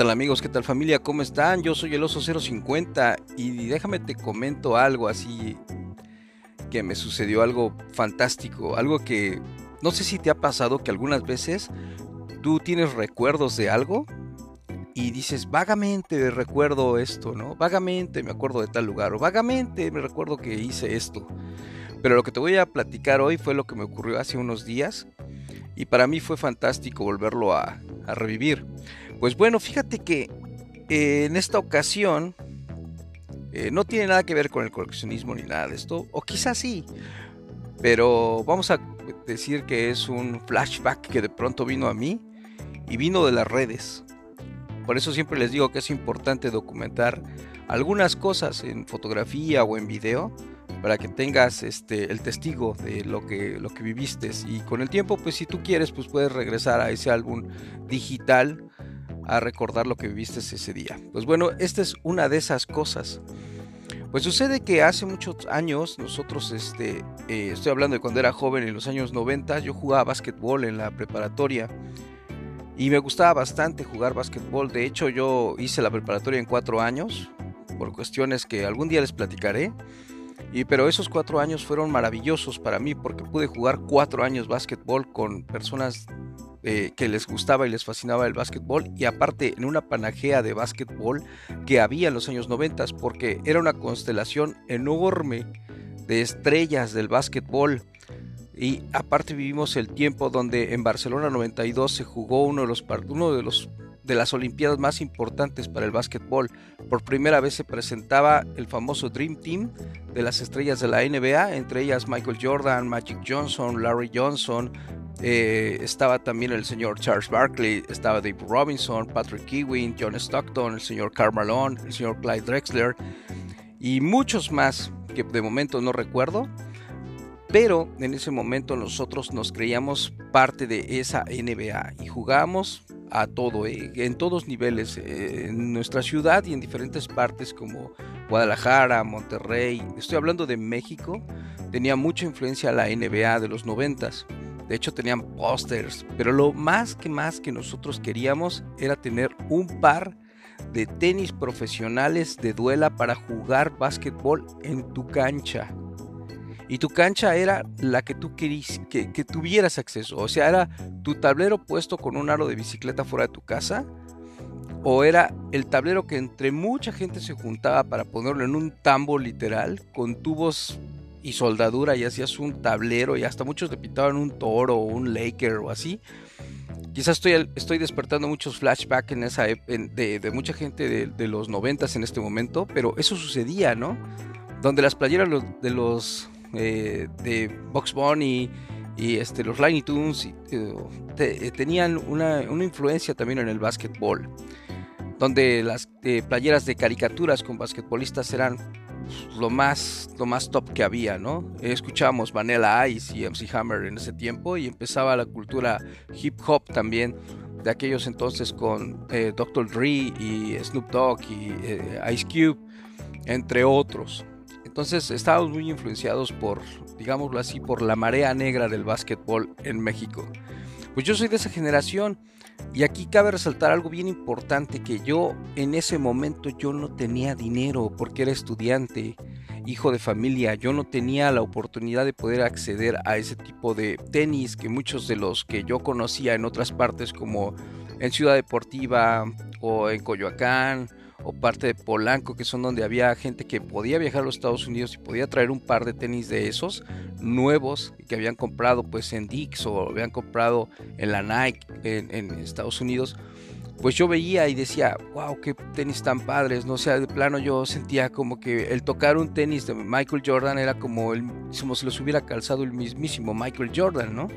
tal amigos? ¿Qué tal familia? ¿Cómo están? Yo soy el oso 050 y déjame te comento algo así que me sucedió algo fantástico, algo que no sé si te ha pasado que algunas veces tú tienes recuerdos de algo y dices, vagamente recuerdo esto, ¿no? Vagamente me acuerdo de tal lugar o vagamente me recuerdo que hice esto. Pero lo que te voy a platicar hoy fue lo que me ocurrió hace unos días y para mí fue fantástico volverlo a, a revivir. Pues bueno, fíjate que eh, en esta ocasión eh, no tiene nada que ver con el coleccionismo ni nada de esto, o quizás sí, pero vamos a decir que es un flashback que de pronto vino a mí y vino de las redes. Por eso siempre les digo que es importante documentar algunas cosas en fotografía o en video para que tengas este el testigo de lo que lo que viviste y con el tiempo pues si tú quieres pues puedes regresar a ese álbum digital a recordar lo que viviste ese día. Pues bueno, esta es una de esas cosas. Pues sucede que hace muchos años, nosotros, este, eh, estoy hablando de cuando era joven, en los años 90, yo jugaba básquetbol en la preparatoria y me gustaba bastante jugar básquetbol. De hecho, yo hice la preparatoria en cuatro años, por cuestiones que algún día les platicaré. Y, pero esos cuatro años fueron maravillosos para mí porque pude jugar cuatro años básquetbol con personas eh, que les gustaba y les fascinaba el básquetbol y aparte en una panajea de básquetbol que había en los años 90 porque era una constelación enorme de estrellas del básquetbol y aparte vivimos el tiempo donde en Barcelona 92 se jugó uno de los uno de los de las olimpiadas más importantes para el básquetbol. Por primera vez se presentaba el famoso Dream Team de las estrellas de la NBA, entre ellas Michael Jordan, Magic Johnson, Larry Johnson, eh, estaba también el señor Charles Barkley, estaba Dave Robinson, Patrick Ewing, John Stockton, el señor Karl Malone, el señor Clyde Drexler y muchos más que de momento no recuerdo. Pero en ese momento nosotros nos creíamos parte de esa NBA y jugábamos a todo, eh, en todos niveles, eh, en nuestra ciudad y en diferentes partes como Guadalajara, Monterrey. Estoy hablando de México, tenía mucha influencia la NBA de los noventas. De hecho tenían pósters, pero lo más que más que nosotros queríamos era tener un par de tenis profesionales de duela para jugar básquetbol en tu cancha. Y tu cancha era la que tú querías que, tuvieras acceso. O sea, era tu tablero puesto con un aro de bicicleta fuera de tu casa. O era el tablero que entre mucha gente se juntaba para ponerlo en un tambo literal con tubos y soldadura y hacías un tablero y hasta muchos le pintaban un toro o un Laker o así. Quizás estoy, estoy despertando muchos flashbacks en esa de, mucha gente de, los noventas en este momento, pero eso sucedía, ¿no? Donde las playeras de los eh, de Box Bunny y este, los Looney Tunes eh, eh, tenían una, una, influencia también en el básquetbol, donde las playeras de caricaturas con basquetbolistas eran lo más, lo más top que había, ¿no? Escuchábamos Vanilla Ice y MC Hammer en ese tiempo y empezaba la cultura hip hop también de aquellos entonces con eh, Dr. Dre y Snoop Dogg y eh, Ice Cube, entre otros. Entonces estábamos muy influenciados por, digámoslo así, por la marea negra del básquetbol en México. Pues yo soy de esa generación y aquí cabe resaltar algo bien importante, que yo en ese momento yo no tenía dinero porque era estudiante, hijo de familia, yo no tenía la oportunidad de poder acceder a ese tipo de tenis que muchos de los que yo conocía en otras partes como en Ciudad Deportiva o en Coyoacán o parte de Polanco, que son donde había gente que podía viajar a los Estados Unidos y podía traer un par de tenis de esos nuevos que habían comprado pues en Dix o habían comprado en la Nike en, Estados Unidos. Pues yo veía y decía, wow, qué tenis tan padres, no sea, de plano yo sentía como que el tocar un tenis de Michael Jordan era como, el, como si los hubiera calzado el mismísimo Michael Jordan, ¿no?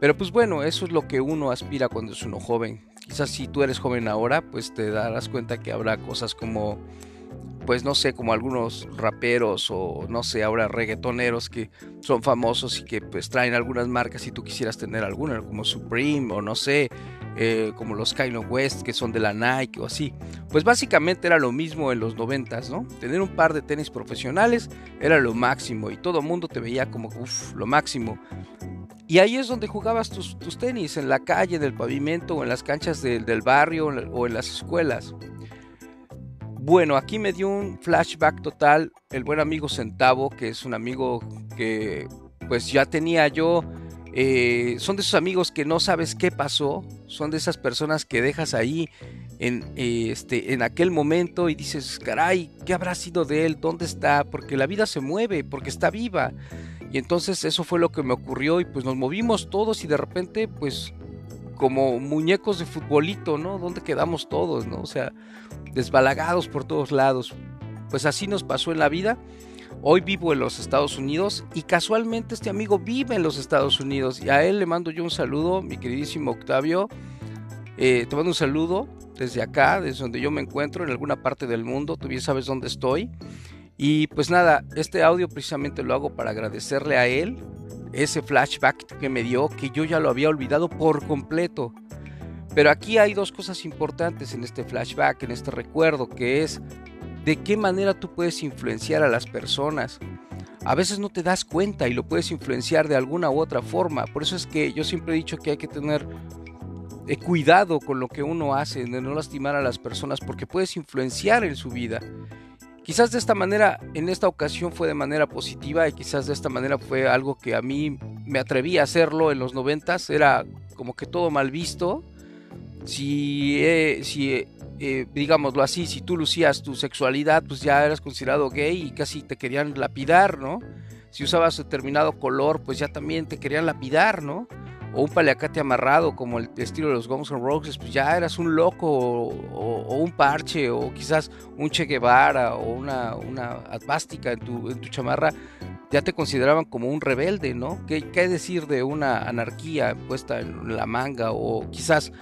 Pero pues bueno, eso es lo que uno aspira cuando es uno joven, Quizás si tú eres joven ahora, pues te darás cuenta que habrá cosas como, pues no sé, como algunos raperos o no sé, ahora reggaetoneros que son famosos y que pues traen algunas marcas y tú quisieras tener alguna, como Supreme o no sé, eh, como los Kanye West que son de la Nike o así. Pues básicamente era lo mismo en los noventas, ¿no? Tener un par de tenis profesionales era lo máximo y todo el mundo te veía como, uff, lo máximo. Y ahí es donde jugabas tus, tenis, en la calle, en el pavimento, o en las canchas del barrio, o en las escuelas. Bueno, aquí me dio un flashback total el buen amigo Centavo, que es un amigo que pues ya tenía yo. Eh, son de esos amigos que no sabes qué pasó, son de esas personas que dejas ahí en, este, en aquel momento y dices, caray, ¿qué habrá sido de él? ¿Dónde está? Porque la vida se mueve, porque está viva. Y entonces eso fue lo que me ocurrió y pues nos movimos todos y de repente pues como muñecos de futbolito, ¿no? ¿Dónde quedamos todos, ¿no? O sea, desbalagados por todos lados. Pues así nos pasó en la vida. Hoy vivo en los Estados Unidos y casualmente este amigo vive en los Estados Unidos y a él le mando yo un saludo, mi queridísimo Octavio. Eh, te mando un saludo desde acá, desde donde yo me encuentro, en alguna parte del mundo. Tú bien sabes dónde estoy. Y pues nada, este audio precisamente lo hago para agradecerle a él ese flashback que me dio, que yo ya lo había olvidado por completo. Pero aquí hay dos cosas importantes en este flashback, en este recuerdo, que es de qué manera tú puedes influenciar a las personas. A veces no te das cuenta y lo puedes influenciar de alguna u otra forma. Por eso es que yo siempre he dicho que hay que tener eh, cuidado con lo que uno hace, de no lastimar a las personas, porque puedes influenciar en su vida. Quizás de esta manera, en esta ocasión fue de manera positiva y quizás de esta manera fue algo que a mí me atreví a hacerlo en los noventas, era como que todo mal visto. Si, eh, si eh, eh, digámoslo así, si tú lucías tu sexualidad, pues ya eras considerado gay y casi te querían lapidar, ¿no? Si usabas determinado color, pues ya también te querían lapidar, ¿no? O un paliacate amarrado como el estilo de los Guns N' Roses, pues ya eras un loco o, un parche o quizás un Che Guevara o una, una en tu, en tu chamarra, ya te consideraban como un rebelde, ¿no? ¿Qué, ¿Qué decir de una anarquía puesta en la manga o quizás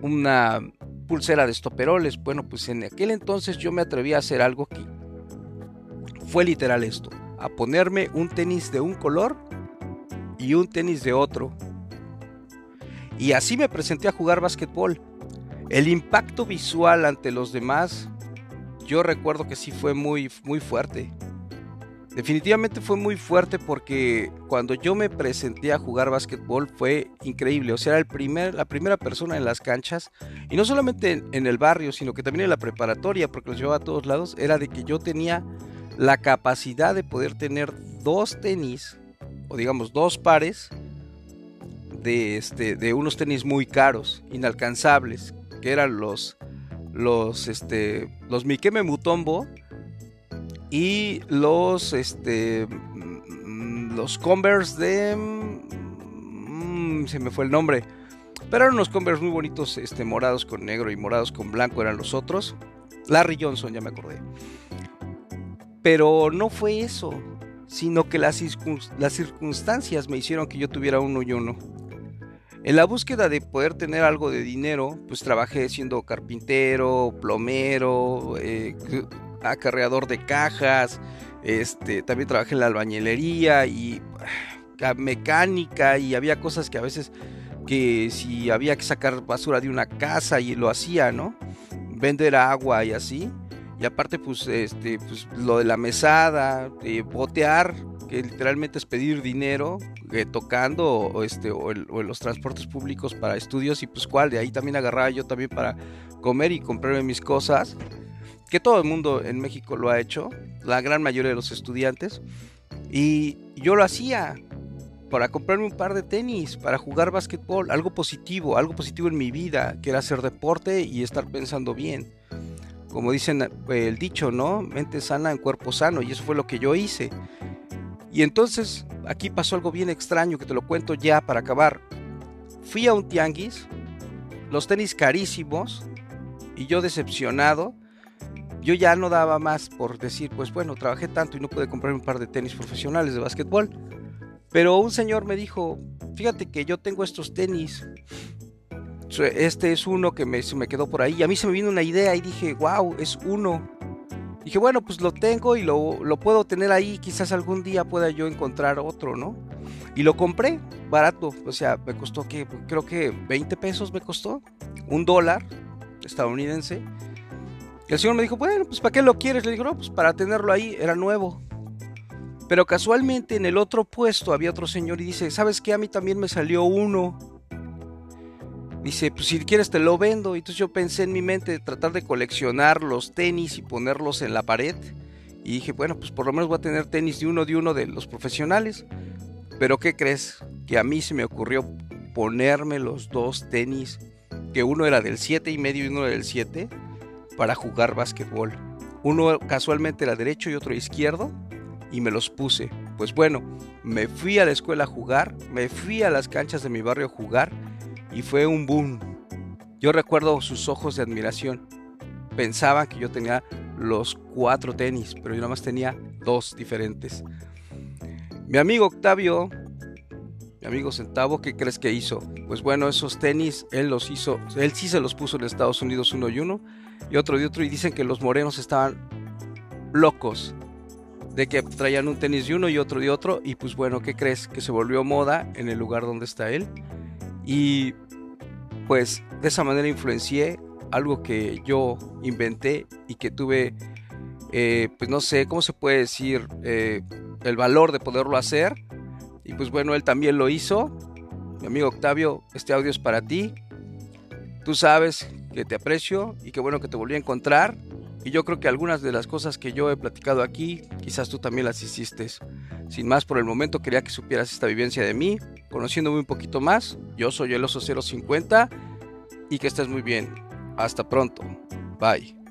una pulsera de estoperoles? Bueno, pues en aquel entonces yo me atreví a hacer algo que fue literal esto, a ponerme un tenis de un color y un tenis de otro y así me presenté a jugar básquetbol. El impacto visual ante los demás, yo recuerdo que sí fue muy, muy fuerte. Definitivamente fue muy fuerte porque cuando yo me presenté a jugar básquetbol fue increíble. O sea, era el primer, la primera persona en las canchas. Y no solamente en, el barrio, sino que también en la preparatoria, porque los llevaba a todos lados. Era de que yo tenía la capacidad de poder tener dos tenis, o digamos dos pares, de, este, de unos tenis muy caros, inalcanzables, que eran los, los, este, los Mikeme Mutombo y los, este, mm, los Converse de... Mm, se me fue el nombre. Pero eran unos Converse muy bonitos, este, morados con negro y morados con blanco eran los otros. Larry Johnson, ya me acordé. Pero no fue eso, sino que las, las circunstancias me hicieron que yo tuviera uno y uno. En la búsqueda de poder tener algo de dinero, pues trabajé siendo carpintero, plomero, eh, acarreador de cajas, este, también trabajé en la albañilería y ah, mecánica y había cosas que a veces que si había que sacar basura de una casa y lo hacía, ¿no? Vender agua y así. Y aparte, pues, este, pues, lo de la mesada, eh, botear, que literalmente es pedir dinero eh, tocando o, este, o, en los transportes públicos para estudios y pues cuál, de ahí también agarraba yo también para comer y comprarme mis cosas, que todo el mundo en México lo ha hecho, la gran mayoría de los estudiantes, y yo lo hacía para comprarme un par de tenis, para jugar básquetbol, algo positivo, algo positivo en mi vida, que era hacer deporte y estar pensando bien. Como dicen eh, el dicho, ¿no? Mente sana en cuerpo sano, y eso fue lo que yo hice. Y entonces aquí pasó algo bien extraño que te lo cuento ya para acabar. Fui a un tianguis, los tenis carísimos, y yo decepcionado, yo ya no daba más por decir, pues bueno, trabajé tanto y no pude comprar un par de tenis profesionales de básquetbol. Pero un señor me dijo, fíjate que yo tengo estos tenis. Este es uno que me, se me quedó por ahí. Y a mí se me vino una idea y dije, wow, es uno. Dije, bueno, pues lo tengo y lo, puedo tener ahí, quizás algún día pueda yo encontrar otro, ¿no? Y lo compré barato, o sea, me costó que, creo que 20 pesos me costó, un dólar estadounidense. El señor me dijo, bueno, pues ¿para qué lo quieres? Le dije, no, pues para tenerlo ahí, era nuevo. Pero casualmente en el otro puesto había otro señor y dice, ¿sabes qué? A mí también me salió uno. Dice, pues si quieres te lo vendo. Y entonces yo pensé en mi mente tratar de coleccionar los tenis y ponerlos en la pared. Y dije, bueno, pues por lo menos voy a tener tenis de uno de uno de los profesionales. Pero ¿qué crees? Que a mí se me ocurrió ponerme los dos tenis, que uno era del 7 y medio y uno del 7, para jugar básquetbol. Uno casualmente era derecho y otro izquierdo, y me los puse. Pues bueno, me fui a la escuela a jugar, me fui a las canchas de mi barrio a jugar, y fue un boom. Yo recuerdo sus ojos de admiración. Pensaban que yo tenía los cuatro tenis, pero yo nada más tenía dos diferentes. Mi amigo Octavio, mi amigo Centavo, ¿qué crees que hizo? Pues bueno, esos tenis él los hizo, él sí se los puso en Estados Unidos uno y uno y otro y otro y dicen que los morenos estaban locos de que traían un tenis de uno y otro de otro y pues bueno, ¿qué crees? Que se volvió moda en el lugar donde está él y pues de esa manera influencié algo que yo inventé y que tuve, eh, pues no sé, ¿cómo se puede decir? Eh, el valor de poderlo hacer. Y pues bueno, él también lo hizo. Mi amigo Octavio, este audio es para ti. Tú sabes que te aprecio y que bueno que te volví a encontrar. Y yo creo que algunas de las cosas que yo he platicado aquí, quizás tú también las hiciste. Sin más por el momento, quería que supieras esta vivencia de mí, conociéndome un poquito más. Yo soy el oso 050 y que estés muy bien. Hasta pronto. Bye.